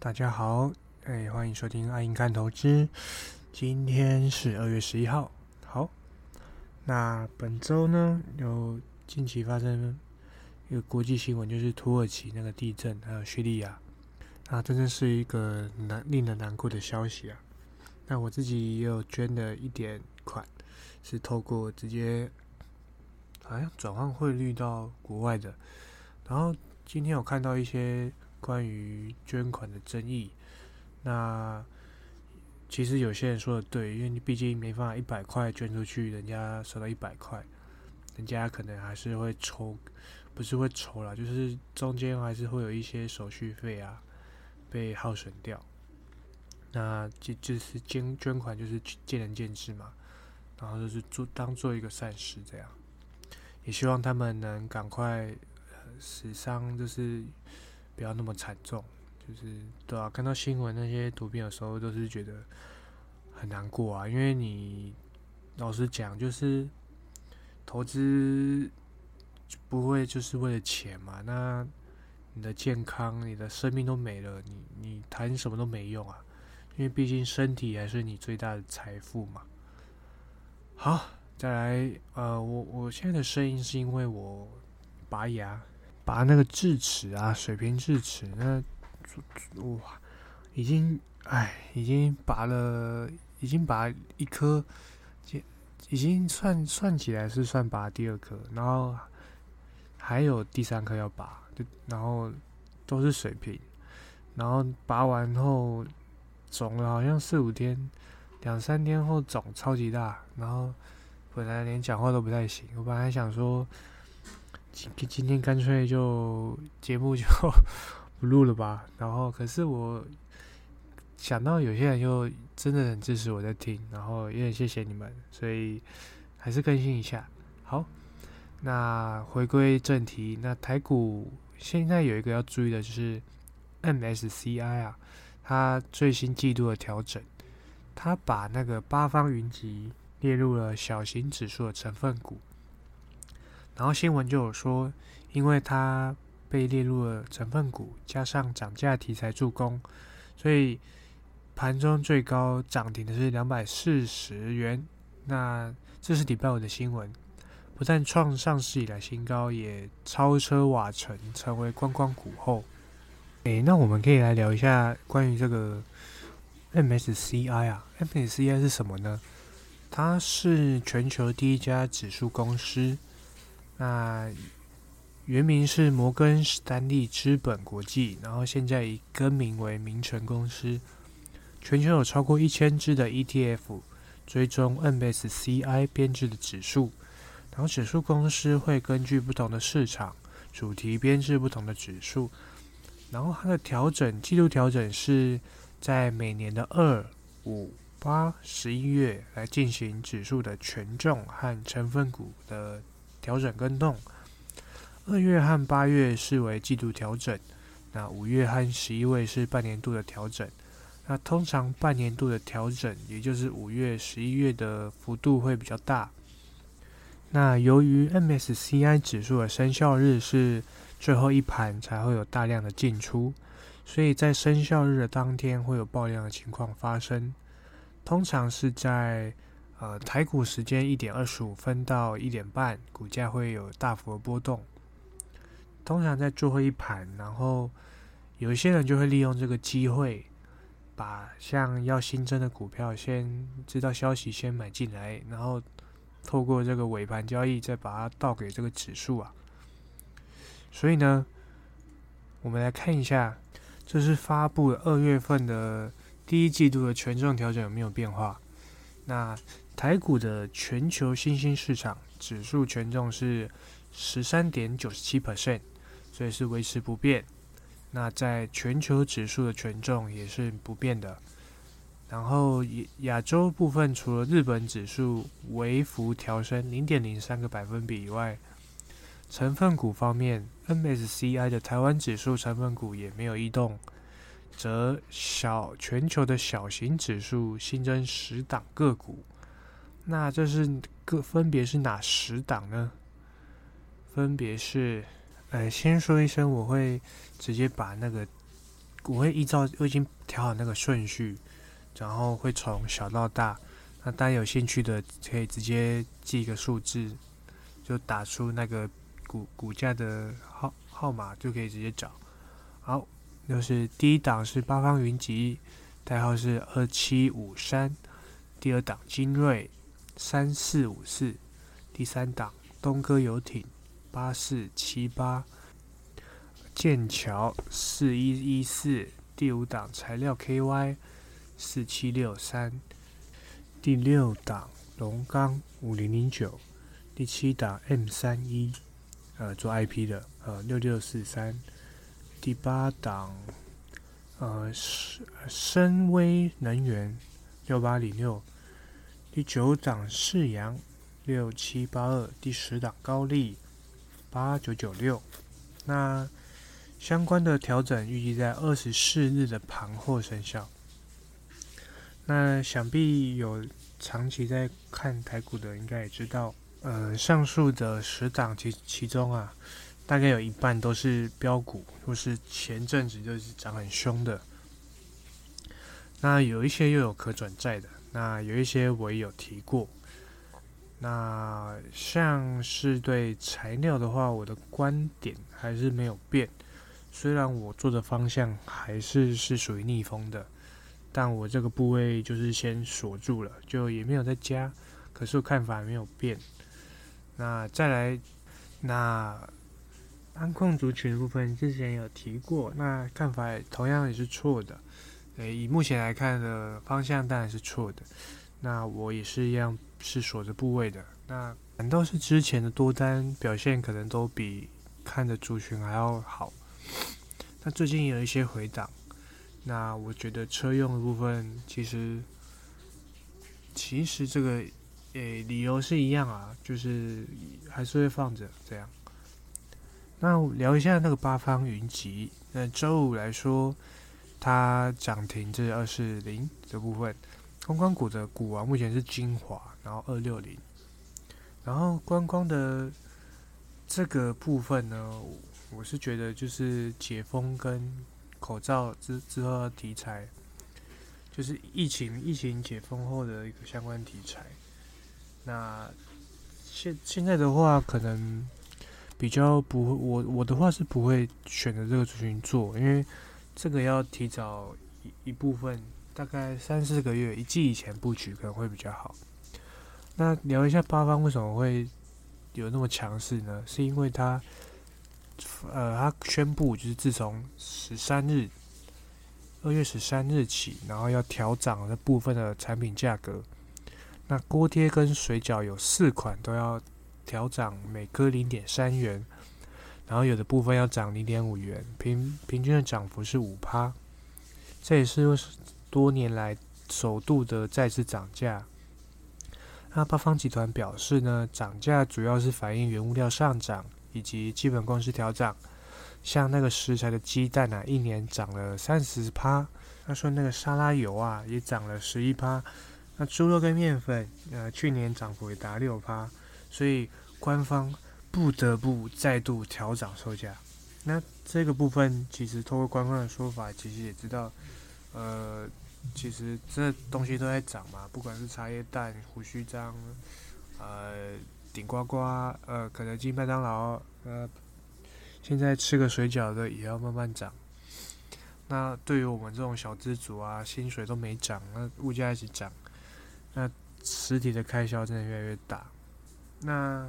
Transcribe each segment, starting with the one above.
大家好，哎，欢迎收听爱因看投资。今天是二月十一号。好，那本周呢，有近期发生一个国际新闻，就是土耳其那个地震，还有叙利亚，啊，真的是一个难令人难过的消息啊。那我自己也有捐了一点款，是透过直接好像转换汇率到国外的。然后今天有看到一些。关于捐款的争议，那其实有些人说的对，因为你毕竟没办法一百块捐出去，人家收到一百块，人家可能还是会抽，不是会抽啦，就是中间还是会有一些手续费啊被耗损掉。那就就是捐捐款就是见仁见智嘛，然后就是做当做一个善事这样，也希望他们能赶快死伤就是。不要那么惨重，就是对啊，看到新闻那些图片的时候，都是觉得很难过啊。因为你老实讲，就是投资不会就是为了钱嘛。那你的健康、你的生命都没了，你你谈什么都没用啊。因为毕竟身体还是你最大的财富嘛。好，再来，呃，我我现在的声音是因为我拔牙。拔那个智齿啊，水平智齿，那哇，已经哎，已经拔了，已经拔一颗，已经算算起来是算拔第二颗，然后还有第三颗要拔，就然后都是水平，然后拔完后肿了，好像四五天，两三天后肿超级大，然后本来连讲话都不太行，我本来想说。今今天干脆就节目就 不录了吧。然后，可是我想到有些人又真的很支持我在听，然后也很谢谢你们，所以还是更新一下。好，那回归正题，那台股现在有一个要注意的就是 MSCI 啊，它最新季度的调整，它把那个八方云集列入了小型指数的成分股。然后新闻就有说，因为它被列入了成分股，加上涨价题材助攻，所以盘中最高涨停的是两百四十元。那这是礼拜五的新闻，不但创上市以来新高，也超车瓦城，成为观光股后。诶，那我们可以来聊一下关于这个 MSCI 啊，MSCI 是什么呢？它是全球第一家指数公司。那原名是摩根士丹利资本国际，然后现在已更名为名城公司。全球有超过一千只的 ETF 追踪 MSCI 编制的指数，然后指数公司会根据不同的市场主题编制不同的指数，然后它的调整季度调整是在每年的二、五、八、十一月来进行指数的权重和成分股的。调整跟动，二月和八月视为季度调整，那五月和十一月是半年度的调整。那通常半年度的调整，也就是五月、十一月的幅度会比较大。那由于 MSCI 指数的生效日是最后一盘才会有大量的进出，所以在生效日的当天会有爆量的情况发生，通常是在。呃，台股时间一点二十五分到一点半，股价会有大幅的波动。通常在最后一盘，然后有一些人就会利用这个机会，把像要新增的股票先知道消息先买进来，然后透过这个尾盘交易再把它倒给这个指数啊。所以呢，我们来看一下，这是发布二月份的第一季度的权重调整有没有变化？那台股的全球新兴市场指数权重是十三点九七 percent，所以是维持不变。那在全球指数的权重也是不变的。然后亚洲部分除了日本指数微幅调升零点零三个百分比以外，成分股方面，MSCI 的台湾指数成分股也没有异动，则小全球的小型指数新增十档个股。那这是各分别是哪十档呢？分别是，呃，先说一声，我会直接把那个我会依照我已经调好那个顺序，然后会从小到大。那大家有兴趣的可以直接记一个数字，就打出那个股股价的号号码，就可以直接找。好，就是第一档是八方云集，代号是二七五三；第二档精锐三四五四；第三档东哥游艇八四七八；剑桥四一一四；第五档材料 KY 四七六三。第六档龙钢五零零九，第七档 M 三一，呃，做 IP 的，呃，六六四三，第八档，呃，深深威能源六八零六，第九档世阳六七八二，第十档高丽八九九六，那相关的调整预计在二十四日的盘后生效。那想必有长期在看台股的，应该也知道，呃，上述的十档其其中啊，大概有一半都是标股，或是前阵子就是涨很凶的。那有一些又有可转债的，那有一些我也有提过。那像是对材料的话，我的观点还是没有变，虽然我做的方向还是是属于逆风的。但我这个部位就是先锁住了，就也没有再加，可是我看法没有变。那再来，那安控族群部分之前有提过，那看法同样也是错的。诶，以目前来看的方向当然是错的。那我也是一样是锁着部位的。那反倒是之前的多单表现可能都比看的族群还要好。那最近有一些回档。那我觉得车用的部分，其实其实这个诶理由是一样啊，就是还是会放着这样。那聊一下那个八方云集，那周五来说，它涨停至二四零这部分，观光股的股王目前是精华，然后二六零，然后观光的这个部分呢，我是觉得就是解封跟。口罩之之后的题材，就是疫情疫情解封后的一个相关题材。那现现在的话，可能比较不，我我的话是不会选择这个族群做，因为这个要提早一一部分，大概三四个月一季以前布局可能会比较好。那聊一下八方为什么会有那么强势呢？是因为它。呃，他宣布就是自从十三日，二月十三日起，然后要调涨这部分的产品价格。那锅贴跟水饺有四款都要调涨每颗零点三元，然后有的部分要涨零点五元，平平均的涨幅是五趴。这也是多年来首度的再次涨价。那八方集团表示呢，涨价主要是反映原物料上涨。以及基本工资调涨，像那个食材的鸡蛋啊，一年涨了三十趴。他说那个沙拉油啊，也涨了十一趴。那猪肉跟面粉，呃，去年涨幅也达六趴。所以官方不得不再度调涨售价。那这个部分其实通过官方的说法，其实也知道，呃，其实这东西都在涨嘛，不管是茶叶蛋、胡须章，呃。顶呱呱，呃，肯德基、麦当劳，呃，现在吃个水饺的也要慢慢涨。那对于我们这种小资族啊，薪水都没涨，那物价一直涨，那实体的开销真的越来越大。那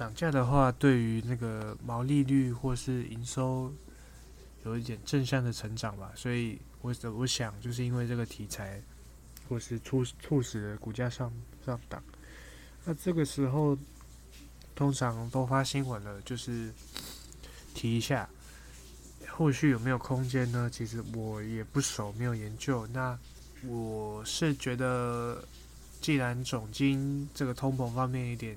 涨价的话，对于那个毛利率或是营收有一点正向的成长吧。所以，我我想就是因为这个题材，或是促促使股价上上涨。那这个时候，通常都发新闻了，就是提一下，后续有没有空间呢？其实我也不熟，没有研究。那我是觉得，既然总金这个通膨方面一点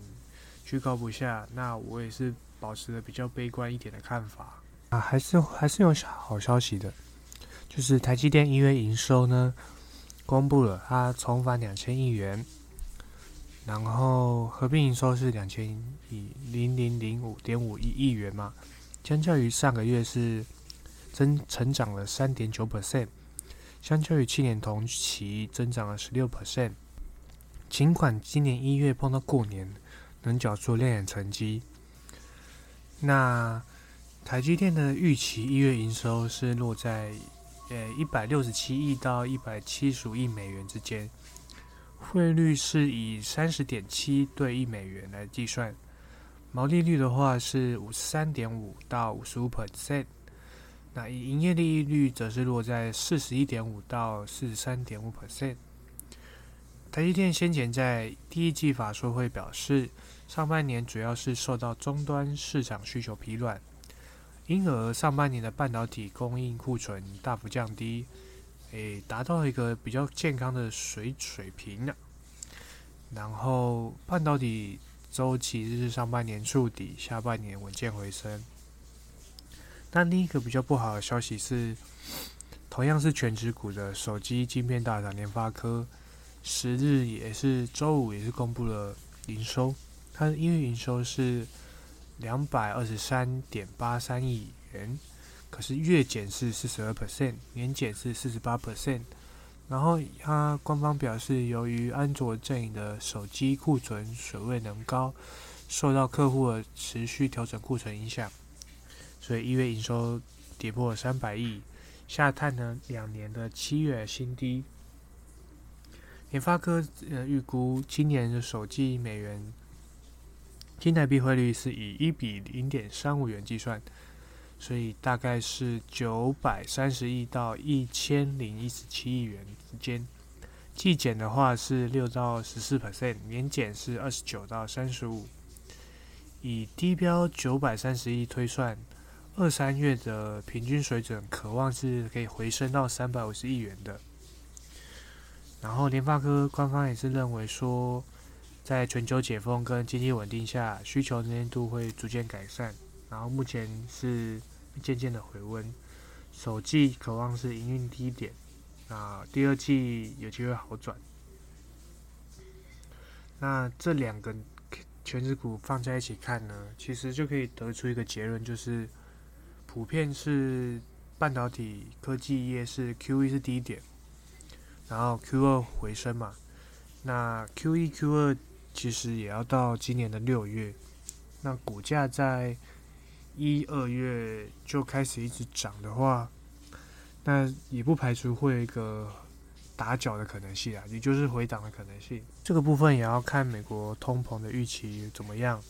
居高不下，那我也是保持了比较悲观一点的看法啊。还是还是有好消息的，就是台积电一月营收呢，公布了，它重返两千亿元。然后合并营收是两千亿零零零五点五一亿元嘛，相较于上个月是增成长了三点九 percent，相较于去年同期增长了十六 percent。尽管今年一月碰到过年，能缴出亮眼成绩。那台积电的预期一月营收是落在呃一百六十七亿到一百七十五亿美元之间，汇率是以三十点七对一美元来计算，毛利率的话是五十三点五到五十五 percent，那以营业利率则是落在四十一点五到四十三点五 percent。台积电先前在第一季法说会表示。上半年主要是受到终端市场需求疲软，因而上半年的半导体供应库存大幅降低，诶，达到一个比较健康的水水平了。然后半导体周期是上半年触底，下半年稳健回升。但另一个比较不好的消息是，同样是全职股的手机晶片大厂联发科，十日也是周五也是公布了营收。它的一月营收是两百二十三点八三亿元，可是月减是四十二 percent，年减是四十八 percent。然后它官方表示，由于安卓阵营的手机库存水位能高，受到客户的持续调整库存影响，所以一月营收跌破了三百亿，下探了两年的七月新低。联发科呃预估今年的手机美元。新台币汇率是以一比零点三五元计算，所以大概是九百三十亿到一千零一十七亿元之间。季减的话是六到十四 percent，年减是二十九到三十五。以低标九百三十亿推算，二三月的平均水准渴望是可以回升到三百五十亿元的。然后联发科官方也是认为说。在全球解封跟经济稳定下，需求能见度会逐渐改善，然后目前是渐渐的回温。首季渴望是营运低点，那第二季有机会好转。那这两个全职股放在一起看呢，其实就可以得出一个结论，就是普遍是半导体科技业是 Q E 是低点，然后 Q 二回升嘛，那 Q 一 Q 二。其实也要到今年的六月，那股价在一二月就开始一直涨的话，那也不排除会有一个打脚的可能性啊，也就是回档的可能性。这个部分也要看美国通膨的预期怎么样，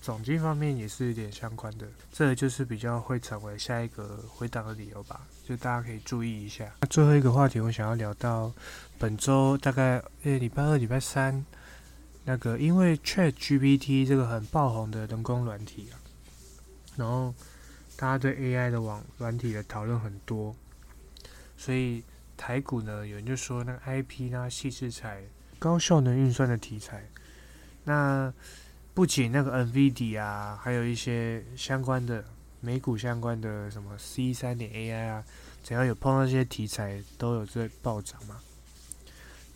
总金方面也是有点相关的，这就是比较会成为下一个回档的理由吧，就大家可以注意一下。那最后一个话题，我想要聊到本周大概诶礼拜二、礼拜三。那个，因为 Chat GPT 这个很爆红的人工软体啊，然后大家对 AI 的网软体的讨论很多，所以台股呢，有人就说那个 IP 呢，细制材、高效能运算的题材，那不仅那个 NVIDIA 啊，还有一些相关的美股相关的什么 C 三点 AI 啊，只要有碰到这些题材，都有在暴涨嘛。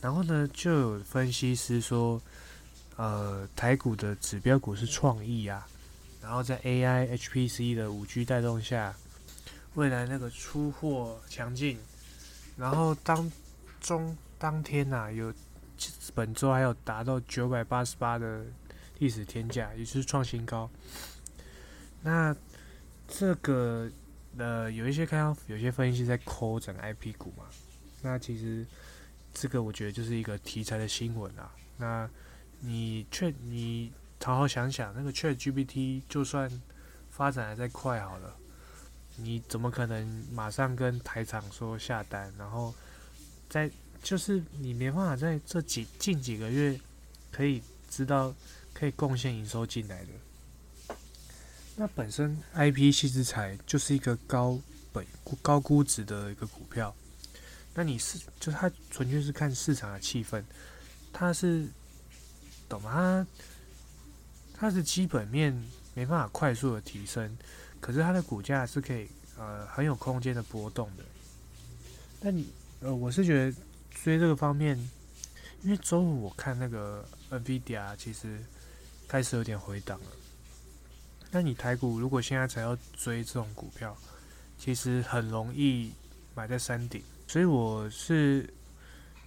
然后呢，就有分析师说。呃，台股的指标股是创意啊，然后在 AI、HPC 的五 G 带动下，未来那个出货强劲，然后当中当天呐，有本周还有达到九百八十八的历史天价，也就是创新高。那这个呃，有一些看到有些分析在抠整个 IP 股嘛，那其实这个我觉得就是一个题材的新闻啊，那。你确你好好想想，那个 Chat GPT 就算发展的再快好了，你怎么可能马上跟台厂说下单，然后在就是你没办法在这几近几个月可以知道可以贡献营收进来的。那本身 IP 系资材就是一个高本高估值的一个股票，那你是就它纯粹是看市场的气氛，它是。懂吗？它它是基本面没办法快速的提升，可是它的股价是可以呃很有空间的波动的。那你呃我是觉得追这个方面，因为周五我看那个 Nvidia 其实开始有点回档了。那你台股如果现在才要追这种股票，其实很容易买在山顶，所以我是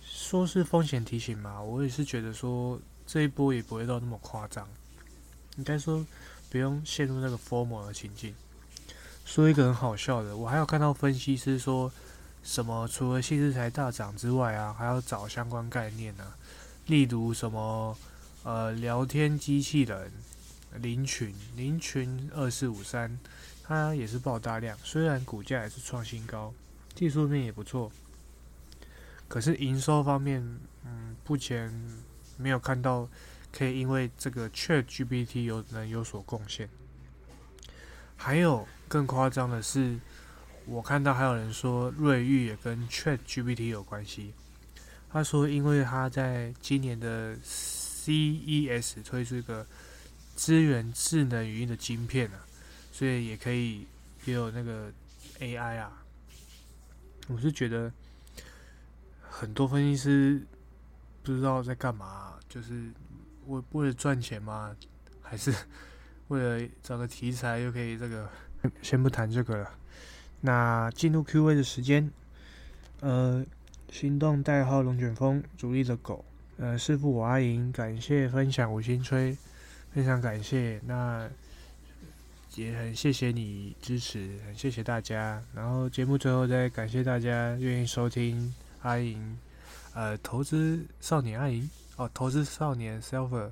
说是风险提醒嘛，我也是觉得说这一波也不会到那么夸张，应该说不用陷入那个 formal 的情境。说一个很好笑的，我还有看到分析师说什么，除了细资材大涨之外啊，还要找相关概念呢，例如什么呃聊天机器人。林群，林群二四五三，它也是爆大量，虽然股价也是创新高，技术面也不错，可是营收方面，嗯，目前没有看到可以因为这个 Chat GPT 有能有所贡献。还有更夸张的是，我看到还有人说瑞昱也跟 Chat GPT 有关系，他说因为他在今年的 CES 推出一个。支援智能语音的晶片啊，所以也可以也有那个 AI 啊。我是觉得很多分析师不知道在干嘛，就是为为了赚钱吗？还是为了找个题材又可以这个？先不谈这个了。那进入 Q&A 的时间，呃，行动代号龙卷风，主力的狗，呃，师傅我阿莹，感谢分享五星吹。非常感谢，那也很谢谢你支持，很谢谢大家。然后节目最后再感谢大家愿意收听阿莹，呃，投资少年阿莹哦，投资少年 Silver。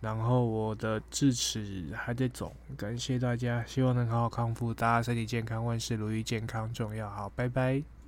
然后我的智齿还在肿，感谢大家，希望能好好康复，大家身体健康，万事如意，健康重要。好，拜拜。